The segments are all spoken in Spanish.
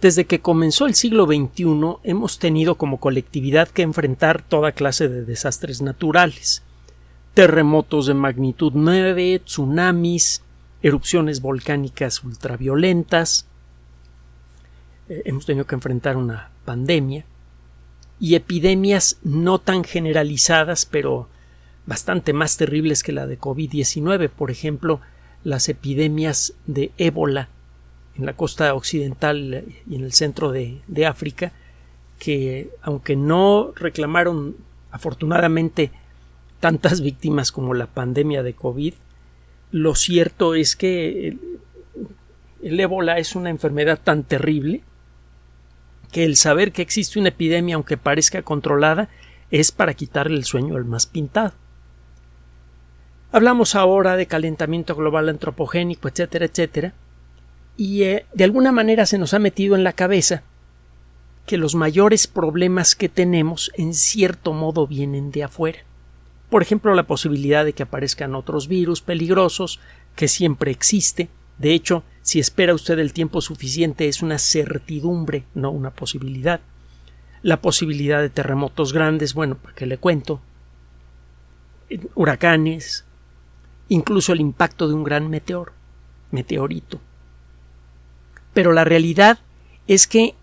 Desde que comenzó el siglo XXI hemos tenido como colectividad que enfrentar toda clase de desastres naturales. Terremotos de magnitud 9, tsunamis, erupciones volcánicas ultraviolentas, eh, hemos tenido que enfrentar una pandemia y epidemias no tan generalizadas, pero bastante más terribles que la de COVID-19, por ejemplo, las epidemias de ébola en la costa occidental y en el centro de, de África, que aunque no reclamaron afortunadamente tantas víctimas como la pandemia de COVID, lo cierto es que el, ébola es una enfermedad tan terrible que el saber que existe una epidemia, aunque parezca controlada, es para quitarle el sueño al más pintado. Hablamos ahora de calentamiento global antropogénico, etcétera, etcétera, y eh, de alguna manera se nos ha metido en la cabeza que los mayores problemas que tenemos en cierto modo vienen de afuera. Por ejemplo, la posibilidad de que aparezcan otros virus peligrosos, que siempre existe. De hecho, si espera usted el tiempo suficiente es una certidumbre, no una posibilidad. La posibilidad de terremotos grandes, bueno, para qué le cuento. Huracanes, incluso el impacto de un gran meteor, meteorito. Pero la realidad es que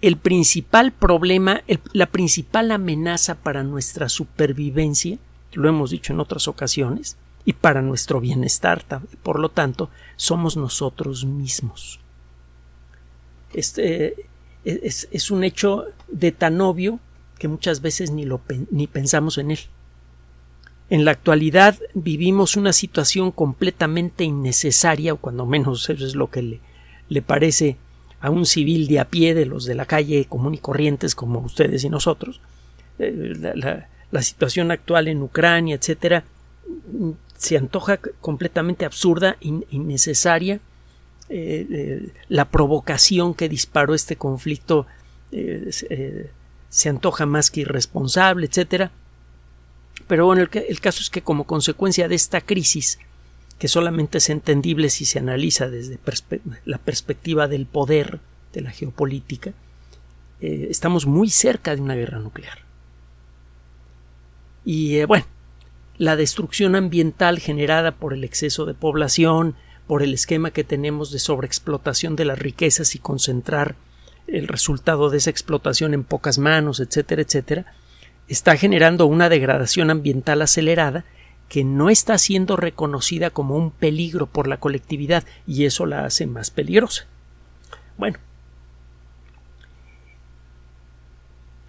el principal problema, la principal amenaza para nuestra supervivencia lo hemos dicho en otras ocasiones, y para nuestro bienestar, por lo tanto, somos nosotros mismos. Este es, es un hecho de tan obvio que muchas veces ni, lo, ni pensamos en él. En la actualidad vivimos una situación completamente innecesaria, o cuando menos eso es lo que le, le parece a un civil de a pie de los de la calle común y corrientes como ustedes y nosotros. Eh, la, situación actual en Ucrania, etcétera, se antoja completamente absurda, innecesaria. Eh, eh, la provocación que disparó este conflicto se antoja más que irresponsable, etcétera. Pero bueno, el, el, caso es que como consecuencia de esta crisis, que solamente es entendible si se analiza desde la perspectiva del poder, de la geopolítica, estamos muy cerca de una guerra nuclear. Y eh, bueno, la destrucción ambiental generada por el exceso de población, por el esquema que tenemos de sobreexplotación de las riquezas y concentrar el resultado de esa explotación en pocas manos, etcétera, etcétera, está generando una degradación ambiental acelerada que no está siendo reconocida como un peligro por la colectividad y eso la hace más peligrosa. Bueno,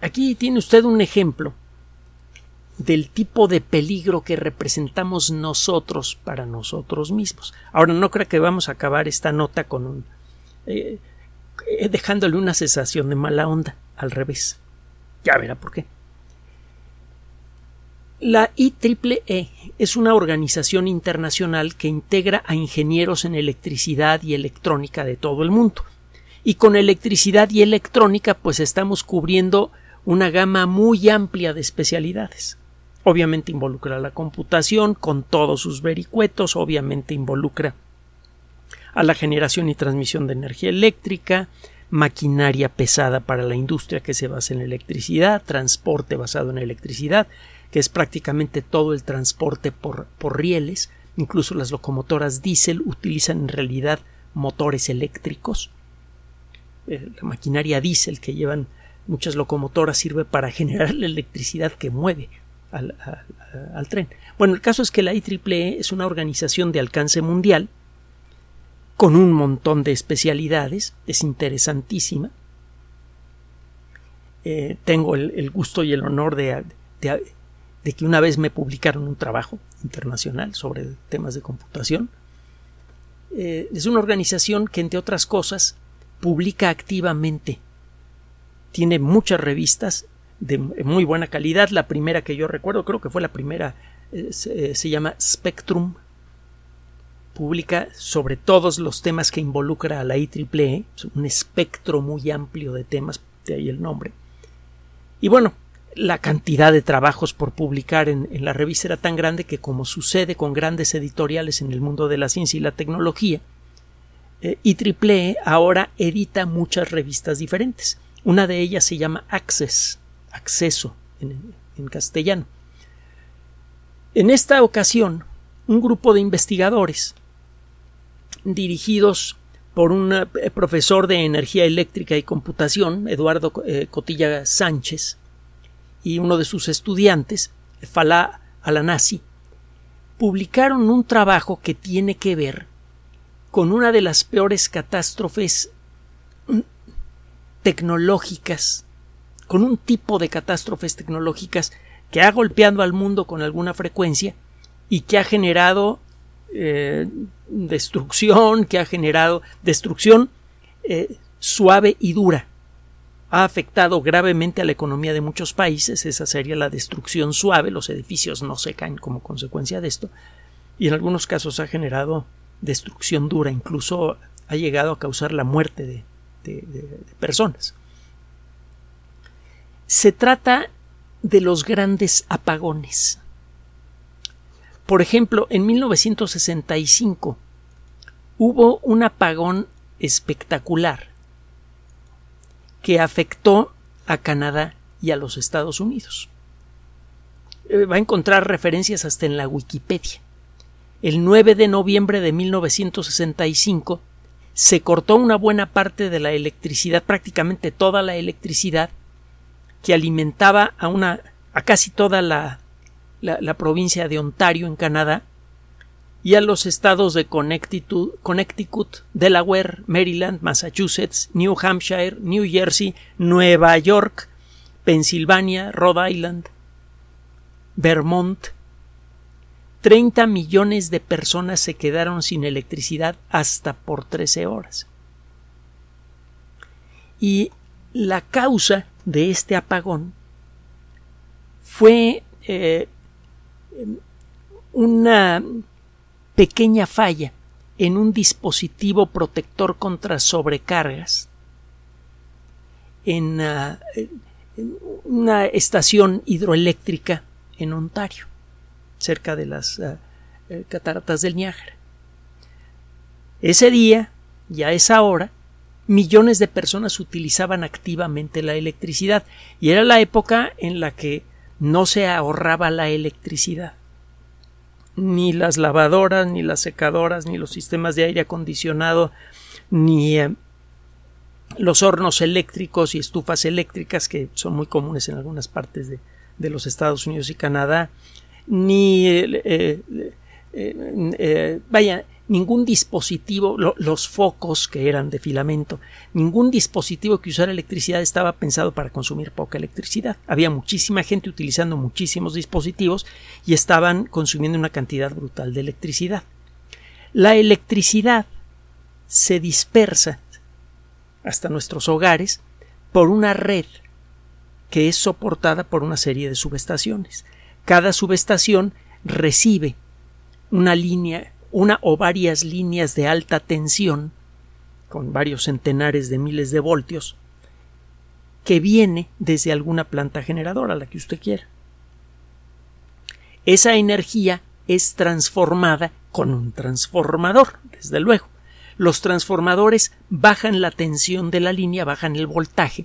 aquí tiene usted un ejemplo del tipo de peligro que representamos nosotros para nosotros mismos. Ahora no creo que vamos a acabar esta nota con un eh, dejándole una sensación de mala onda, al revés. Ya verá por qué. La IEEE es una organización internacional que integra a ingenieros en electricidad y electrónica de todo el mundo. Y con electricidad y electrónica pues estamos cubriendo una gama muy amplia de especialidades. Obviamente involucra la computación con todos sus vericuetos, obviamente involucra a la generación y transmisión de energía eléctrica, maquinaria pesada para la industria que se basa en electricidad, transporte basado en electricidad, que es prácticamente todo el transporte por, por rieles, incluso las locomotoras diésel utilizan en realidad motores eléctricos. Eh, la maquinaria diésel que llevan muchas locomotoras sirve para generar la electricidad que mueve al, tren. Bueno, el caso es que la IEEE es una organización de alcance mundial con un montón de especialidades, es interesantísima. Eh, tengo el, gusto y el honor de, que una vez me publicaron un trabajo internacional sobre temas de computación. Eh, es una organización que, entre otras cosas, publica activamente. Tiene muchas revistas de muy buena calidad. La primera que yo recuerdo, creo que fue la primera, eh, eh, se, llama Spectrum. Publica sobre todos los temas que involucra a la IEEE, un espectro muy amplio de temas, de ahí el nombre. Y bueno, la cantidad de trabajos por publicar en, la revista era tan grande que, como sucede con grandes editoriales en el mundo de la ciencia y la tecnología, IEEE ahora edita muchas revistas diferentes. Una de ellas se llama Access, acceso en, en castellano. En esta ocasión, un grupo de investigadores dirigidos por un eh, profesor de energía eléctrica y computación, Eduardo eh, Cotilla Sánchez, y uno de sus estudiantes, Falá Alanasi, publicaron un trabajo que tiene que ver con una de las peores catástrofes mm, tecnológicas, con un tipo de catástrofes tecnológicas que ha golpeado al mundo con alguna frecuencia y que ha generado eh, destrucción, que ha generado destrucción eh, suave y dura. Ha afectado gravemente a la economía de muchos países, esa sería la destrucción suave, los edificios no se caen como consecuencia de esto, y en algunos casos ha generado destrucción dura, incluso ha llegado a causar la muerte de, personas. Se trata de los grandes apagones. Por ejemplo, en 1965 hubo un apagón espectacular que afectó a Canadá y a los Estados Unidos. Eh, va a encontrar referencias hasta en la Wikipedia. El 9 de noviembre de 1965 se cortó una buena parte de la electricidad, prácticamente toda la electricidad que alimentaba a una a casi toda la la, provincia de Ontario en Canadá y a los estados de Connecticut, Delaware, Maryland, Massachusetts, New Hampshire, New Jersey, Nueva York, Pensilvania, Rhode Island, Vermont. 30 millones de personas se quedaron sin electricidad hasta por 13 horas. Y la causa de este apagón fue eh, una pequeña falla en un dispositivo protector contra sobrecargas en, ah, una estación hidroeléctrica en Ontario, cerca de las ah, eh, cataratas del Niágara. Ese día y a esa hora, millones de personas utilizaban activamente la electricidad y era la época en la que no se ahorraba la electricidad. Ni las lavadoras, ni las secadoras, ni los sistemas de aire acondicionado, ni eh, los hornos eléctricos y estufas eléctricas que son muy comunes en algunas partes de, los Estados Unidos y Canadá, ni eh, eh, vaya, ningún dispositivo, los focos que eran de filamento, ningún dispositivo que usara electricidad estaba pensado para consumir poca electricidad. Había muchísima gente utilizando muchísimos dispositivos y estaban consumiendo una cantidad brutal de electricidad. La electricidad se dispersa hasta nuestros hogares por una red que es soportada por una serie de subestaciones. Cada subestación recibe una línea una o varias líneas de alta tensión con varios centenares de miles de voltios que viene desde alguna planta generadora, la que usted quiera. Esa energía es transformada con un transformador, desde luego. Los transformadores bajan la tensión de la línea, bajan el voltaje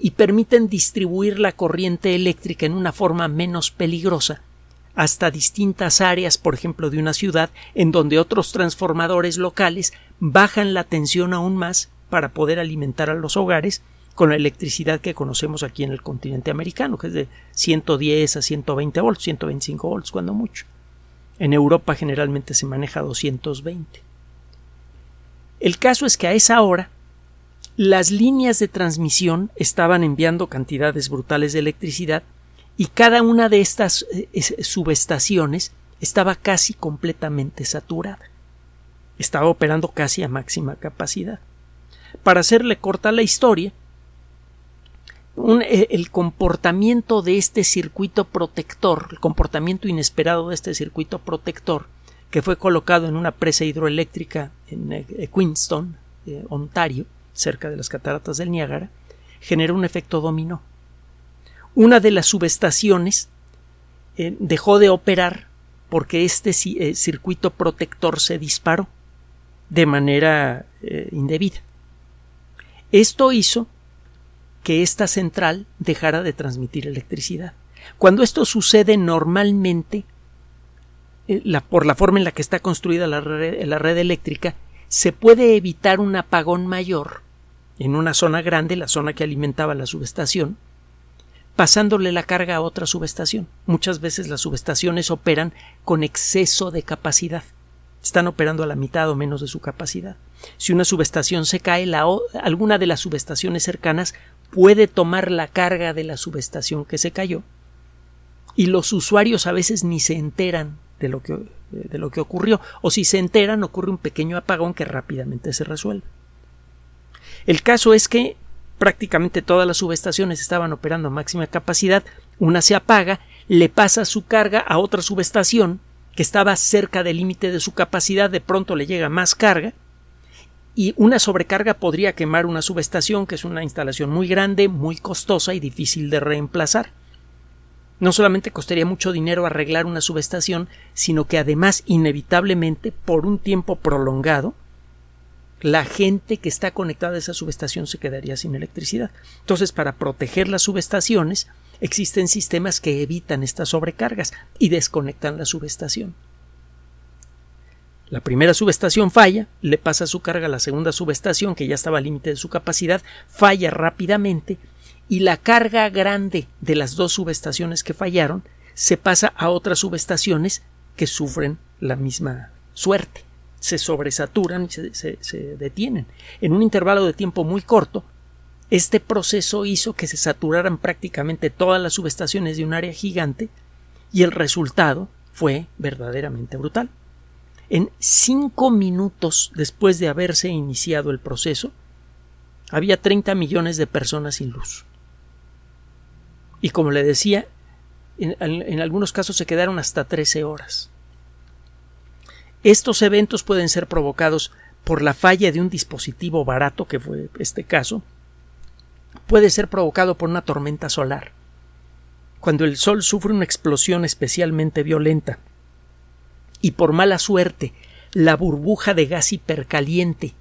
y permiten distribuir la corriente eléctrica en una forma menos peligrosa hasta distintas áreas, por ejemplo, de una ciudad, en donde otros transformadores locales bajan la tensión aún más para poder alimentar a los hogares con la electricidad que conocemos aquí en el continente americano, que es de 110 a 120 volts, 125 volts cuando mucho. En Europa generalmente se maneja 220. El caso es que a esa hora las líneas de transmisión estaban enviando cantidades brutales de electricidad y cada una de estas eh, subestaciones estaba casi completamente saturada. Estaba operando casi a máxima capacidad. Para hacerle corta la historia, eh, el comportamiento de este circuito protector, el comportamiento inesperado de este circuito protector, que fue colocado en una presa hidroeléctrica en eh, Queenston, Ontario, cerca de las cataratas del Niágara, generó un efecto dominó una de las subestaciones eh, dejó de operar porque este eh, circuito protector se disparó de manera eh, indebida. Esto hizo que esta central dejara de transmitir electricidad. Cuando esto sucede normalmente, por la forma en la que está construida la red eléctrica, se puede evitar un apagón mayor en una zona grande, la zona que alimentaba la subestación, pasándole la carga a otra subestación. Muchas veces las subestaciones operan con exceso de capacidad. Están operando a la mitad o menos de su capacidad. Si una subestación se cae, alguna de las subestaciones cercanas puede tomar la carga de la subestación que se cayó y los usuarios a veces ni se enteran de lo que, de lo que ocurrió o si se enteran ocurre un pequeño apagón que rápidamente se resuelve. El caso es que prácticamente todas las subestaciones estaban operando a máxima capacidad, una se apaga, le pasa su carga a otra subestación que estaba cerca del límite de su capacidad, de pronto le llega más carga, y una sobrecarga podría quemar una subestación, que es una instalación muy grande, muy costosa y difícil de reemplazar. No solamente costaría mucho dinero arreglar una subestación, sino que además, inevitablemente, por un tiempo prolongado, la gente que está conectada a esa subestación se quedaría sin electricidad. Entonces, para proteger las subestaciones, existen sistemas que evitan estas sobrecargas y desconectan la subestación. La primera subestación falla, le pasa su carga a la segunda subestación, que ya estaba al límite de su capacidad, falla rápidamente y la carga grande de las dos subestaciones que fallaron se pasa a otras subestaciones que sufren la misma suerte se sobresaturan y se, detienen. En un intervalo de tiempo muy corto, este proceso hizo que se saturaran prácticamente todas las subestaciones de un área gigante y el resultado fue verdaderamente brutal. En cinco minutos después de haberse iniciado el proceso, había 30 millones de personas sin luz. Y como le decía, en, en algunos casos se quedaron hasta 13 horas. Estos eventos pueden ser provocados por la falla de un dispositivo barato, que fue este caso, puede ser provocado por una tormenta solar. Cuando el Sol sufre una explosión especialmente violenta y por mala suerte la burbuja de gas hipercaliente,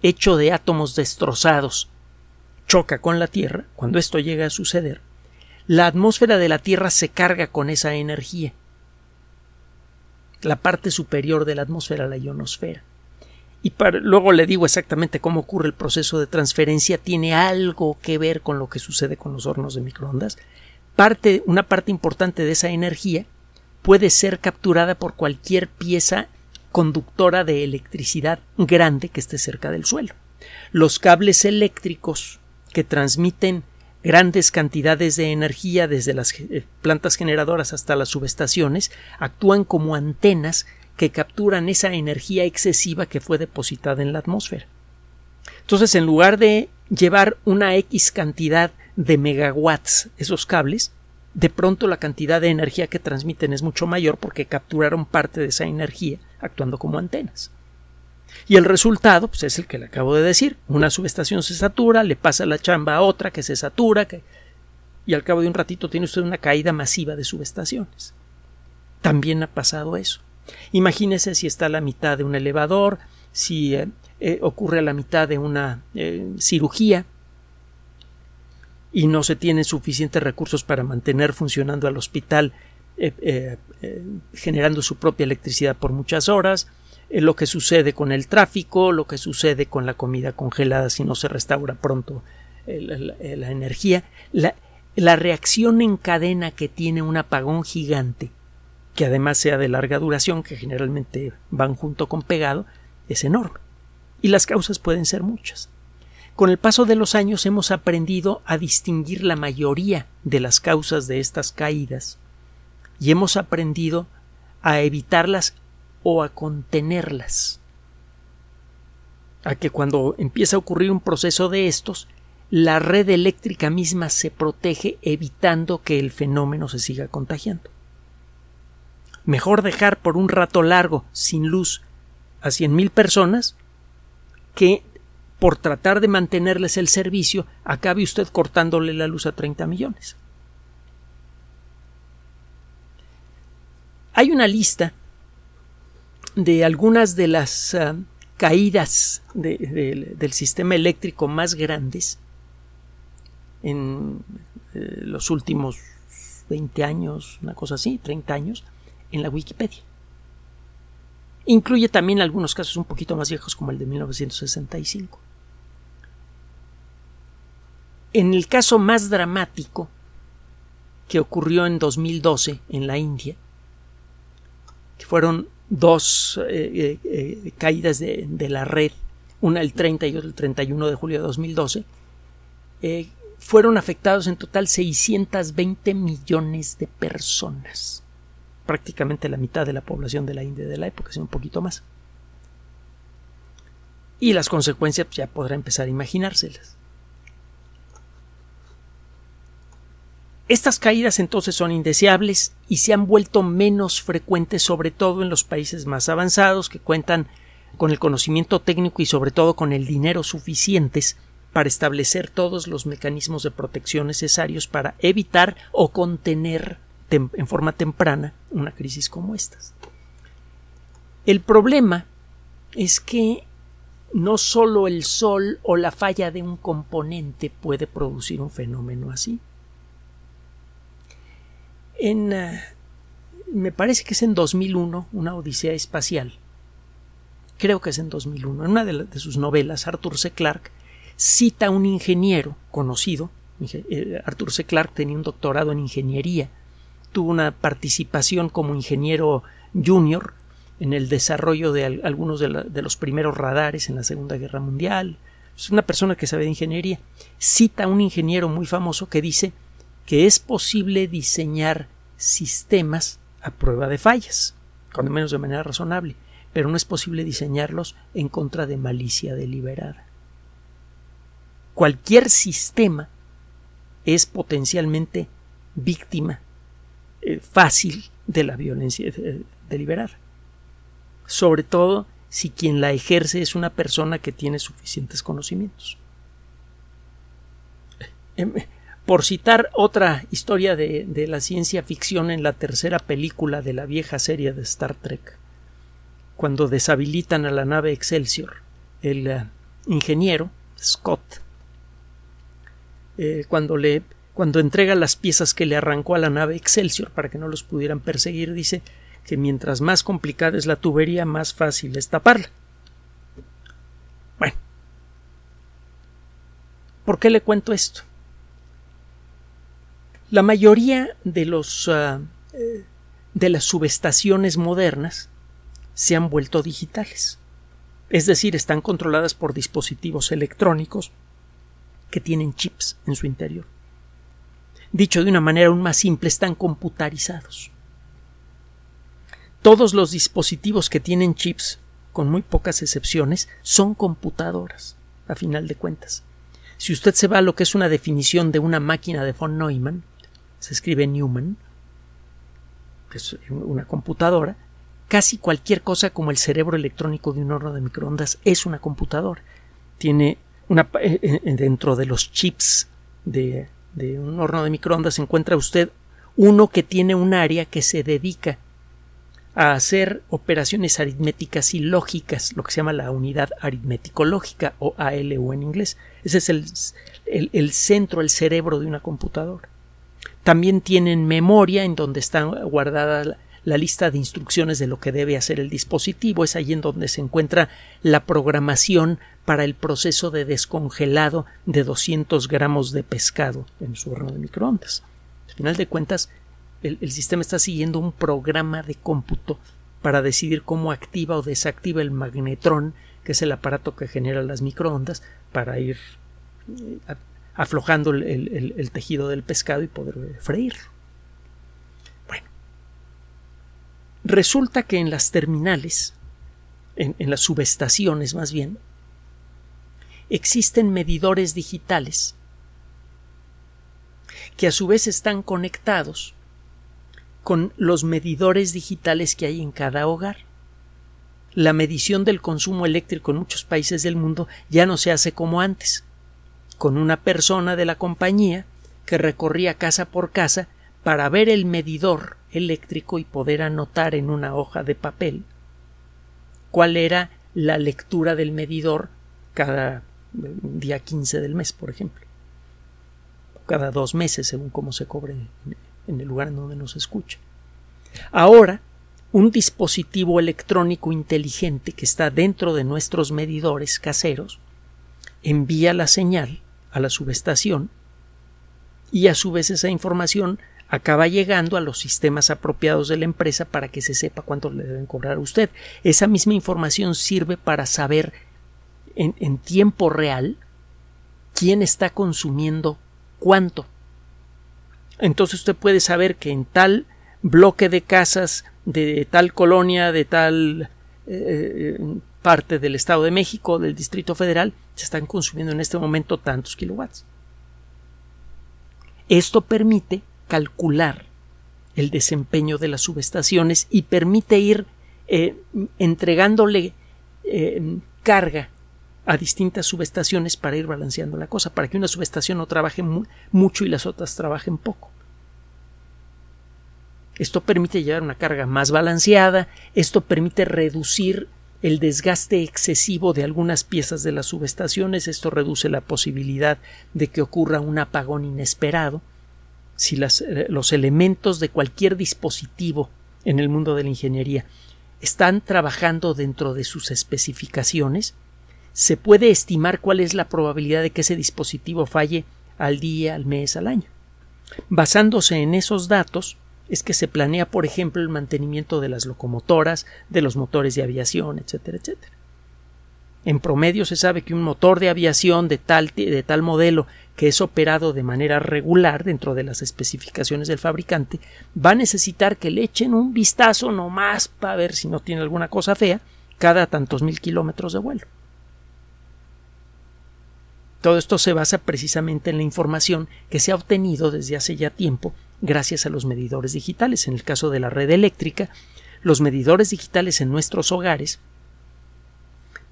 hecho de átomos destrozados, choca con la Tierra, cuando esto llega a suceder, la atmósfera de la Tierra se carga con esa energía la parte superior de la atmósfera, la ionosfera. Y luego le digo exactamente cómo ocurre el proceso de transferencia, tiene algo que ver con lo que sucede con los hornos de microondas. Parte, una parte importante de esa energía puede ser capturada por cualquier pieza conductora de electricidad grande que esté cerca del suelo. Los cables eléctricos que transmiten grandes cantidades de energía desde las eh, plantas generadoras hasta las subestaciones actúan como antenas que capturan esa energía excesiva que fue depositada en la atmósfera. Entonces, en lugar de llevar una X cantidad de megawatts esos cables, de pronto la cantidad de energía que transmiten es mucho mayor porque capturaron parte de esa energía actuando como antenas. Y el resultado pues, es el que le acabo de decir. Una subestación se satura, le pasa la chamba a otra que se satura, y al cabo de un ratito tiene usted una caída masiva de subestaciones. También ha pasado eso. Imagínese si está a la mitad de un elevador, si eh, eh, ocurre a la mitad de una eh, cirugía y no se tienen suficientes recursos para mantener funcionando al hospital generando su propia electricidad por muchas horas, lo que sucede con el tráfico, lo que sucede con la comida congelada si no se restaura pronto la, energía, la, la reacción en cadena que tiene un apagón gigante, que además sea de larga duración, que generalmente van junto con pegado, es enorme. Y las causas pueden ser muchas. Con el paso de los años hemos aprendido a distinguir la mayoría de las causas de estas caídas y hemos aprendido a evitarlas o a contenerlas. A que cuando empieza a ocurrir un proceso de estos, la red eléctrica misma se protege evitando que el fenómeno se siga contagiando. Mejor dejar por un rato largo sin luz a cien mil personas que por tratar de mantenerles el servicio acabe usted cortándole la luz a 30 millones. hay una lista de algunas de las ah, caídas del sistema eléctrico más grandes en eh, los últimos 20 años, una cosa así, 30 años, en la Wikipedia. Incluye también algunos casos un poquito más viejos como el de 1965. En el caso más dramático que ocurrió en 2012 en la India, que fueron dos eh, eh, eh, caídas de, la red, una el 30 y otra el 31 de julio de 2012, fueron afectados en total 620 millones de personas prácticamente la mitad de la población de la India de la época, sino un poquito más. Y las consecuencias pues, ya podrá empezar a imaginárselas. Estas caídas entonces son indeseables y se han vuelto menos frecuentes sobre todo en los países más avanzados que cuentan con el conocimiento técnico y sobre todo con el dinero suficientes para establecer todos los mecanismos de protección necesarios para evitar o contener en forma temprana una crisis como estas. El problema es que no solo el sol o la falla de un componente puede producir un fenómeno así. En, eh, me parece que es en 2001, una odisea espacial. Creo que es en 2001. En una de, de sus novelas, Arthur C. Clarke cita a un ingeniero conocido. Eh, Arthur C. Clarke tenía un doctorado en ingeniería tuvo una participación como ingeniero junior en el desarrollo de algunos de, los primeros radares en la Segunda Guerra Mundial. Es una persona que sabe de ingeniería. Cita a un ingeniero muy famoso que dice que es posible diseñar sistemas a prueba de fallas, cuando menos de manera razonable, pero no es posible diseñarlos en contra de malicia deliberada. Cualquier sistema es potencialmente víctima eh, fácil de la violencia deliberada. Sobre todo si quien la ejerce es una persona que tiene suficientes conocimientos. Em, por citar otra historia de, la ciencia ficción en la tercera película de la vieja serie de Star Trek, cuando deshabilitan a la nave Excelsior, el eh, ingeniero Scott, eh, cuando le cuando entrega las piezas que le arrancó a la nave Excelsior para que no los pudieran perseguir, dice que mientras más complicada es la tubería, más fácil es taparla. Bueno, ¿por qué le cuento esto? La mayoría de los ah, de las subestaciones modernas se han vuelto digitales. Es decir, están controladas por dispositivos electrónicos que tienen chips en su interior dicho de una manera aún más simple, están computarizados. Todos los dispositivos que tienen chips, con muy pocas excepciones, son computadoras, a final de cuentas. Si usted se va a lo que es una definición de una máquina de von Neumann, se escribe Newman, que es una computadora, casi cualquier cosa como el cerebro electrónico de un horno de microondas es una computadora. Tiene una eh, eh, dentro de los chips de de un horno de microondas encuentra usted uno que tiene un área que se dedica a hacer operaciones aritméticas y lógicas, lo que se llama la unidad aritmético-lógica o ALU en inglés. Ese es el, el, centro, el cerebro de una computadora. También tienen memoria en donde está guardada la lista de instrucciones de lo que debe hacer el dispositivo, es ahí en donde se encuentra la programación para el proceso de descongelado de 200 gramos de pescado en su horno de microondas. Al final de cuentas, el, el, sistema está siguiendo un programa de cómputo para decidir cómo activa o desactiva el magnetrón, que es el aparato que genera las microondas, para ir eh, aflojando el, el tejido del pescado y poder freírlo. Resulta que en las terminales, en, las subestaciones más bien, existen medidores digitales que a su vez están conectados con los medidores digitales que hay en cada hogar. La medición del consumo eléctrico en muchos países del mundo ya no se hace como antes, con una persona de la compañía que recorría casa por casa para ver el medidor eléctrico y poder anotar en una hoja de papel cuál era la lectura del medidor cada día 15 del mes, por ejemplo. Cada dos meses, según cómo se cobre en el lugar donde nos escucha. Ahora, un dispositivo electrónico inteligente que está dentro de nuestros medidores caseros envía la señal a la subestación y a su vez esa información acaba llegando a los sistemas apropiados de la empresa para que se sepa cuánto le deben cobrar a usted. Esa misma información sirve para saber en, en tiempo real quién está consumiendo cuánto. Entonces usted puede saber que en tal bloque de casas de tal colonia, de tal eh, parte del Estado de México, del Distrito Federal, se están consumiendo en este momento tantos kilowatts. Esto permite calcular el desempeño de las subestaciones y permite ir eh, entregándole eh, carga a distintas subestaciones para ir balanceando la cosa, para que una subestación no trabaje mucho y las otras trabajen poco. Esto permite llevar una carga más balanceada, esto permite reducir el desgaste excesivo de algunas piezas de las subestaciones, esto reduce la posibilidad de que ocurra un apagón inesperado. Si eh, los elementos de cualquier dispositivo en el mundo de la ingeniería están trabajando dentro de sus especificaciones, se puede estimar cuál es la probabilidad de que ese dispositivo falle al día, al mes, al año. Basándose en esos datos, es que se planea, por ejemplo, el mantenimiento de las locomotoras, de los motores de aviación, etcétera, etcétera. En promedio se sabe que un motor de aviación de tal, de tal modelo que es operado de manera regular dentro de las especificaciones del fabricante va a necesitar que le echen un vistazo nomás para ver si no tiene alguna cosa fea cada tantos mil kilómetros de vuelo. Todo esto se basa precisamente en la información que se ha obtenido desde hace ya tiempo gracias a los medidores digitales. En el caso de la red eléctrica, los medidores digitales en nuestros hogares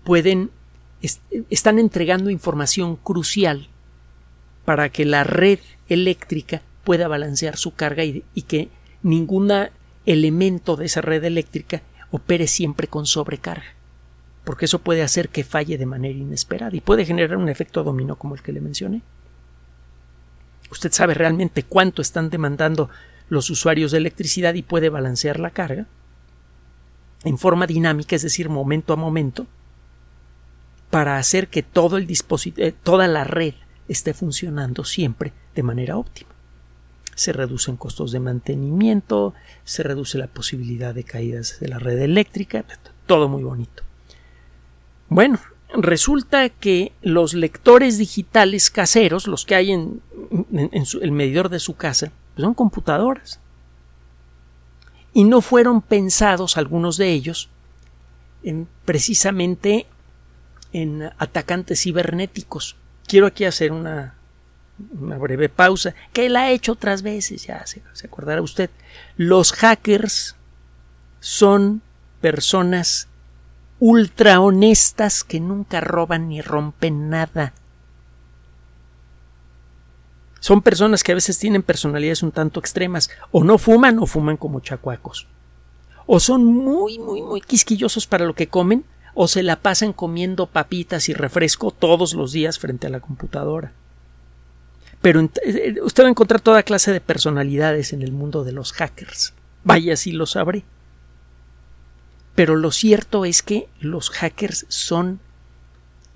pueden están entregando información crucial para que la red eléctrica pueda balancear su carga y, y que ningún elemento de esa red eléctrica opere siempre con sobrecarga porque eso puede hacer que falle de manera inesperada y puede generar un efecto dominó como el que le mencioné usted sabe realmente cuánto están demandando los usuarios de electricidad y puede balancear la carga en forma dinámica, es decir, momento a momento, para hacer que todo el dispositivo, eh, toda la red esté funcionando siempre de manera óptima. Se reducen costos de mantenimiento, se reduce la posibilidad de caídas de la red eléctrica, todo muy bonito. Bueno, resulta que los lectores digitales caseros, los que hay en, el medidor de su casa, pues son computadoras. Y no fueron pensados algunos de ellos en, precisamente en atacantes cibernéticos. Quiero aquí hacer una, breve pausa, que la he hecho otras veces, ya se, se acordará usted. Los hackers son personas ultra honestas que nunca roban ni rompen nada. Son personas que a veces tienen personalidades un tanto extremas, o no fuman o fuman como chacuacos. O son muy, muy, muy quisquillosos para lo que comen, o se la pasan comiendo papitas y refresco todos los días frente a la computadora. Pero eh, eh, usted va a encontrar toda clase de personalidades en el mundo de los hackers. Vaya si lo sabré. Pero lo cierto es que los hackers son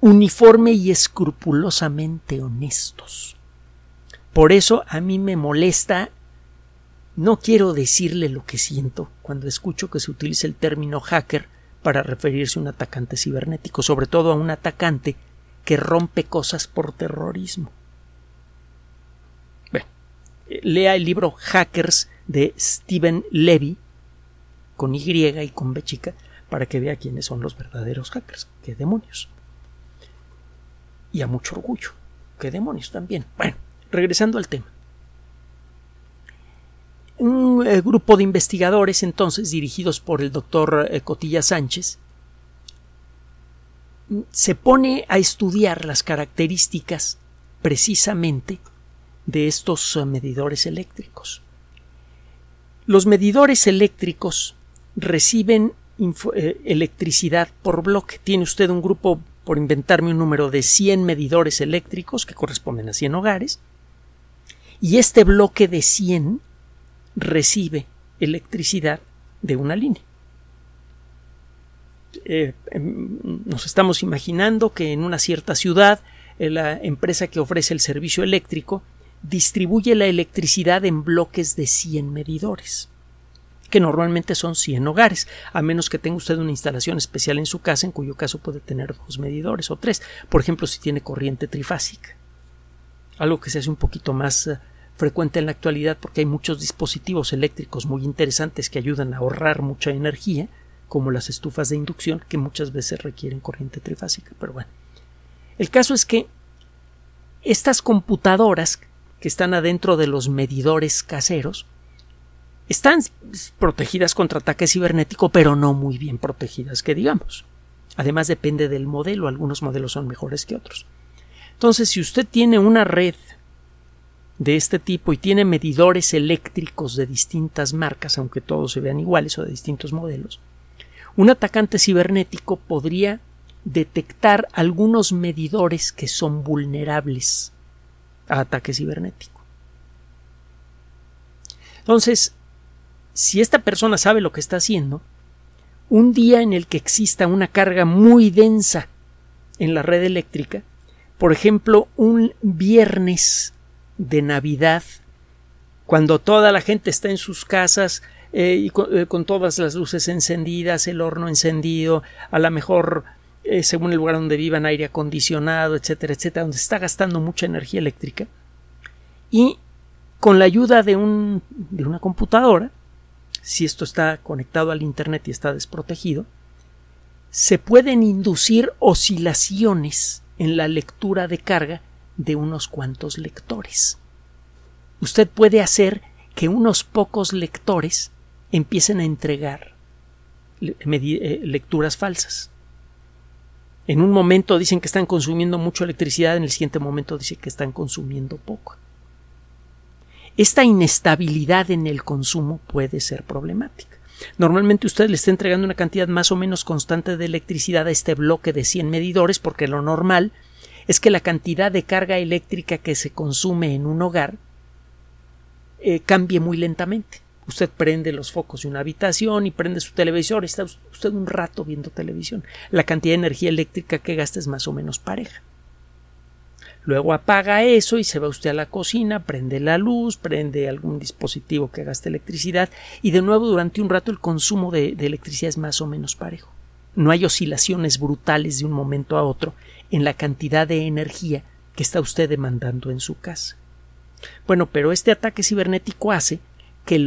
uniforme y escrupulosamente honestos. Por eso a mí me molesta no quiero decirle lo que siento cuando escucho que se utilice el término hacker para referirse a un atacante cibernético, sobre todo a un atacante que rompe cosas por terrorismo. lea el libro Hackers de Steven Levy, con Y y con B chica para que vea quiénes son los verdaderos hackers. ¡Qué demonios! Y a mucho orgullo. ¡Qué demonios también! Bueno, regresando al tema. Un eh, grupo de investigadores entonces dirigidos por el doctor eh, Cotilla Sánchez se pone a estudiar las características precisamente de estos eh, medidores eléctricos Los medidores eléctricos reciben eh, electricidad por bloque. Tiene usted un grupo, por inventarme un número, de 100 medidores eléctricos que corresponden a 100 hogares. Y este bloque de 100 recibe electricidad de una línea. Eh, em, nos estamos imaginando que en una cierta ciudad eh, la empresa que ofrece el servicio eléctrico distribuye la electricidad en bloques de 100 medidores que normalmente son 100 hogares, a menos que tenga usted una instalación especial en su casa, en cuyo caso puede tener dos medidores o tres, por ejemplo, si tiene corriente trifásica. Algo que se hace un poquito más eh, frecuente en la actualidad porque hay muchos dispositivos eléctricos muy interesantes que ayudan a ahorrar mucha energía, como las estufas de inducción, que muchas veces requieren corriente trifásica. Pero bueno, el caso es que estas computadoras que están adentro de los medidores caseros están protegidas contra ataque cibernético, pero no muy bien protegidas, que digamos. Además depende del modelo, algunos modelos son mejores que otros. Entonces, si usted tiene una red de este tipo y tiene medidores eléctricos de distintas marcas, aunque todos se vean iguales o de distintos modelos, un atacante cibernético podría detectar algunos medidores que son vulnerables a ataque cibernético. Entonces, si esta persona sabe lo que está haciendo, un día en el que exista una carga muy densa en la red eléctrica, por ejemplo, un viernes de Navidad, cuando toda la gente está en sus casas eh, y eh, con, todas las luces encendidas, el horno encendido, a lo mejor eh, según el lugar donde vivan aire acondicionado, etcétera, etcétera, donde está gastando mucha energía eléctrica y con la ayuda de, un, de una computadora, si esto está conectado al Internet y está desprotegido, se pueden inducir oscilaciones en la lectura de carga de unos cuantos lectores. Usted puede hacer que unos pocos lectores empiecen a entregar eh, lecturas falsas. En un momento dicen que están consumiendo mucha electricidad, en el siguiente momento dicen que están consumiendo poco. Esta inestabilidad en el consumo puede ser problemática. Normalmente usted le está entregando una cantidad más o menos constante de electricidad a este bloque de 100 medidores porque lo normal es que la cantidad de carga eléctrica que se consume en un hogar eh, cambie muy lentamente. Usted prende los focos de una habitación y prende su televisor y está usted un rato viendo televisión. La cantidad de energía eléctrica que gasta es más o menos pareja. Luego apaga eso y se va usted a la cocina, prende la luz, prende algún dispositivo que gaste electricidad y de nuevo durante un rato el consumo de electricidad es más o menos parejo. No hay oscilaciones brutales de un momento a otro en la cantidad de energía que está usted demandando en su casa. Bueno, pero este ataque cibernético hace que,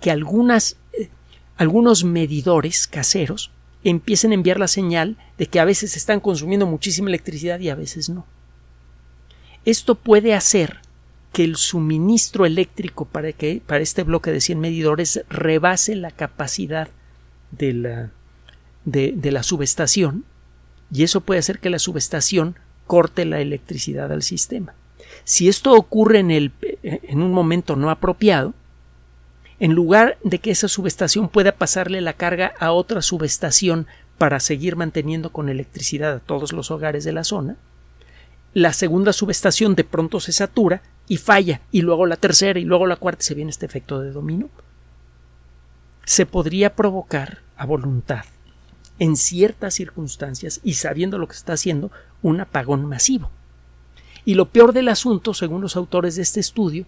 que algunas, eh, algunos medidores caseros empiecen a enviar la señal de que a veces están consumiendo muchísima electricidad y a veces no. Esto puede hacer que el suministro eléctrico para, que, para este bloque de 100 medidores rebase la capacidad de la, de la subestación y eso puede hacer que la subestación corte la electricidad al sistema. Si esto ocurre en, el, en un momento no apropiado, en lugar de que esa subestación pueda pasarle la carga a otra subestación para seguir manteniendo con electricidad a todos los hogares de la zona, la segunda subestación de pronto se satura y falla, y luego la tercera y luego la cuarta se viene este efecto de dominó. Se podría provocar a voluntad en ciertas circunstancias y sabiendo lo que está haciendo un apagón masivo. Y lo peor del asunto, según los autores de este estudio,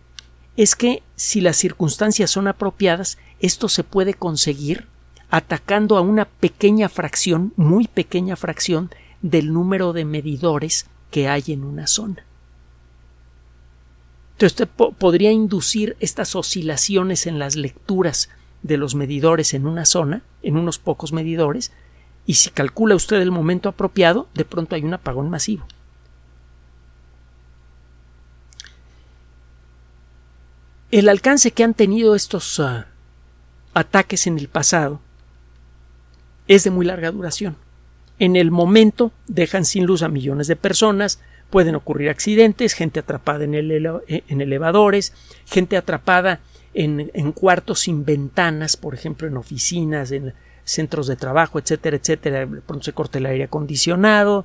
es que si las circunstancias son apropiadas, esto se puede conseguir atacando a una pequeña fracción, muy pequeña fracción, del número de medidores que hay en una zona. Entonces usted podría inducir estas oscilaciones en las lecturas de los medidores en una zona, en unos pocos medidores, y si calcula usted el momento apropiado, de pronto hay un apagón masivo. El alcance que han tenido estos ah, ataques en el pasado es de muy larga duración. En el momento dejan sin luz a millones de personas, pueden ocurrir accidentes, gente atrapada en, en elevadores, gente atrapada en, cuartos sin ventanas, por ejemplo, en oficinas, en centros de trabajo, etcétera, etcétera. Pronto se corta el aire acondicionado,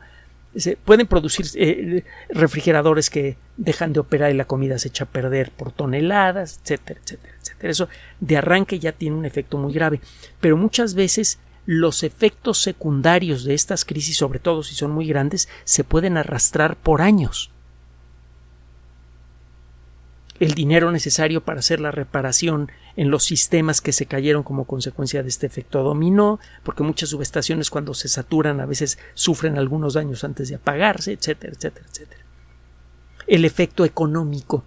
se pueden producir eh, refrigeradores que dejan de operar y la comida se echa a perder por toneladas, etcétera, etcétera, etcétera. Eso de arranque ya tiene un efecto muy grave. Pero muchas veces los efectos secundarios de estas crisis, sobre todo si son muy grandes, se pueden arrastrar por años el dinero necesario para hacer la reparación en los sistemas que se cayeron como consecuencia de este efecto dominó, porque muchas subestaciones cuando se saturan a veces sufren algunos daños antes de apagarse, etcétera, etcétera, etcétera. El efecto económico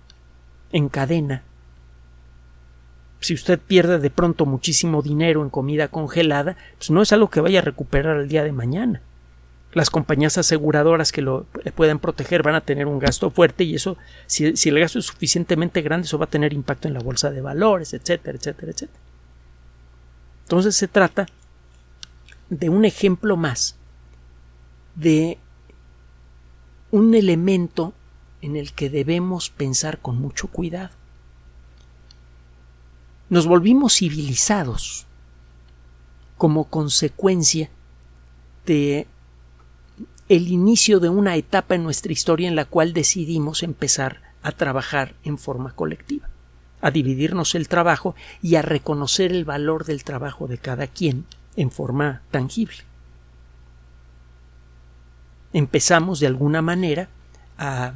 en cadena. Si usted pierde de pronto muchísimo dinero en comida congelada, pues no es algo que vaya a recuperar el día de mañana las compañías aseguradoras que lo puedan proteger van a tener un gasto fuerte y eso, si, el gasto es suficientemente grande, eso va a tener impacto en la bolsa de valores, etcétera, etcétera, etcétera. Entonces se trata de un ejemplo más de un elemento en el que debemos pensar con mucho cuidado. Nos volvimos civilizados como consecuencia de el inicio de una etapa en nuestra historia en la cual decidimos empezar a trabajar en forma colectiva, a dividirnos el trabajo y a reconocer el valor del trabajo de cada quien en forma tangible. Empezamos de alguna manera a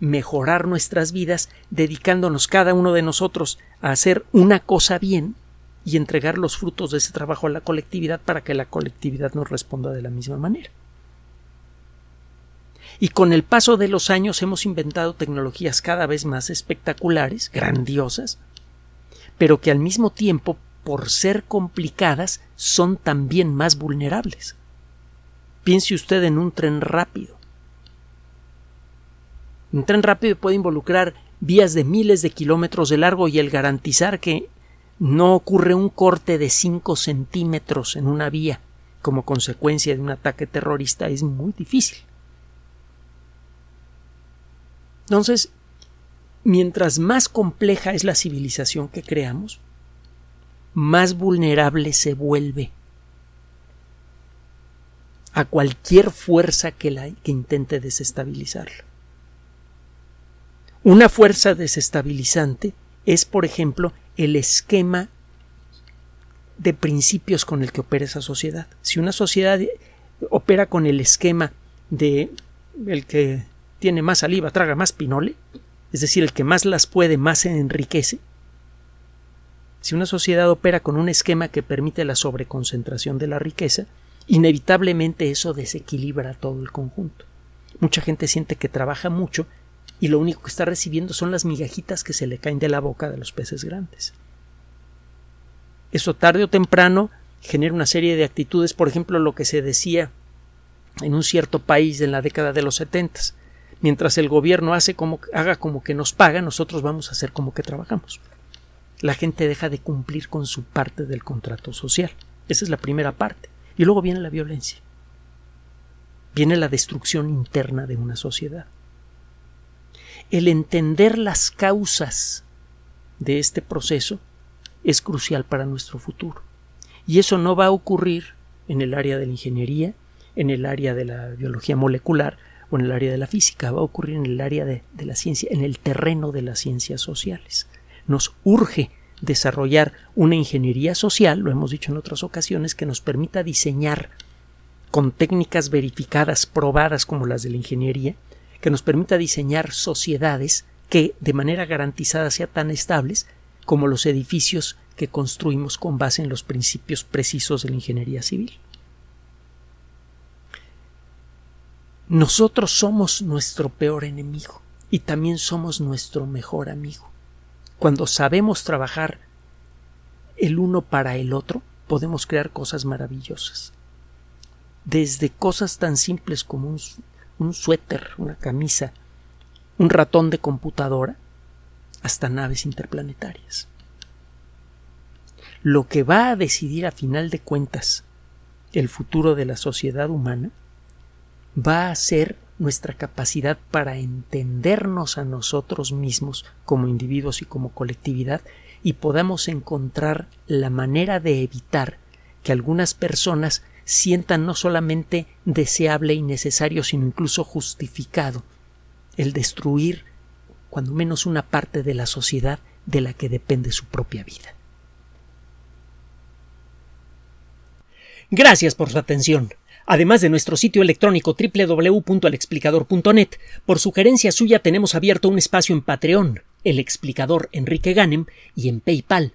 mejorar nuestras vidas dedicándonos cada uno de nosotros a hacer una cosa bien y entregar los frutos de ese trabajo a la colectividad para que la colectividad nos responda de la misma manera. Y con el paso de los años hemos inventado tecnologías cada vez más espectaculares, grandiosas, pero que al mismo tiempo, por ser complicadas, son también más vulnerables. Piense usted en un tren rápido. Un tren rápido puede involucrar vías de miles de kilómetros de largo y el garantizar que no ocurre un corte de 5 centímetros en una vía como consecuencia de un ataque terrorista es muy difícil. Entonces, mientras más compleja es la civilización que creamos, más vulnerable se vuelve a cualquier fuerza que, la, que intente desestabilizarla. Una fuerza desestabilizante es, por ejemplo, el esquema de principios con el que opera esa sociedad. Si una sociedad opera con el esquema de el que tiene más saliva, traga más pinole, es decir, el que más las puede, más se enriquece. Si una sociedad opera con un esquema que permite la sobreconcentración de la riqueza, inevitablemente eso desequilibra todo el conjunto. Mucha gente siente que trabaja mucho y lo único que está recibiendo son las migajitas que se le caen de la boca de los peces grandes. Eso tarde o temprano genera una serie de actitudes, por ejemplo, lo que se decía en un cierto país en la década de los setentas mientras el gobierno hace como, haga como que nos paga, nosotros vamos a hacer como que trabajamos. La gente deja de cumplir con su parte del contrato social. Esa es la primera parte. Y luego viene la violencia. Viene la destrucción interna de una sociedad. El entender las causas de este proceso es crucial para nuestro futuro. Y eso no va a ocurrir en el área de la ingeniería, en el área de la biología molecular, o en el área de la física, va a ocurrir en el área de, la ciencia, en el terreno de las ciencias sociales. Nos urge desarrollar una ingeniería social, lo hemos dicho en otras ocasiones, que nos permita diseñar con técnicas verificadas, probadas como las de la ingeniería, que nos permita diseñar sociedades que de manera garantizada sean tan estables como los edificios que construimos con base en los principios precisos de la ingeniería civil. Nosotros somos nuestro peor enemigo y también somos nuestro mejor amigo. Cuando sabemos trabajar el uno para el otro, podemos crear cosas maravillosas. Desde cosas tan simples como un, suéter, una camisa, un ratón de computadora, hasta naves interplanetarias. Lo que va a decidir a final de cuentas el futuro de la sociedad humana va a ser nuestra capacidad para entendernos a nosotros mismos como individuos y como colectividad y podamos encontrar la manera de evitar que algunas personas sientan no solamente deseable y necesario, sino incluso justificado el destruir cuando menos una parte de la sociedad de la que depende su propia vida. Gracias por su atención. Además de nuestro sitio electrónico www.alexplicador.net, por sugerencia suya tenemos abierto un espacio en Patreon, el explicador Enrique Ganem, y en PayPal,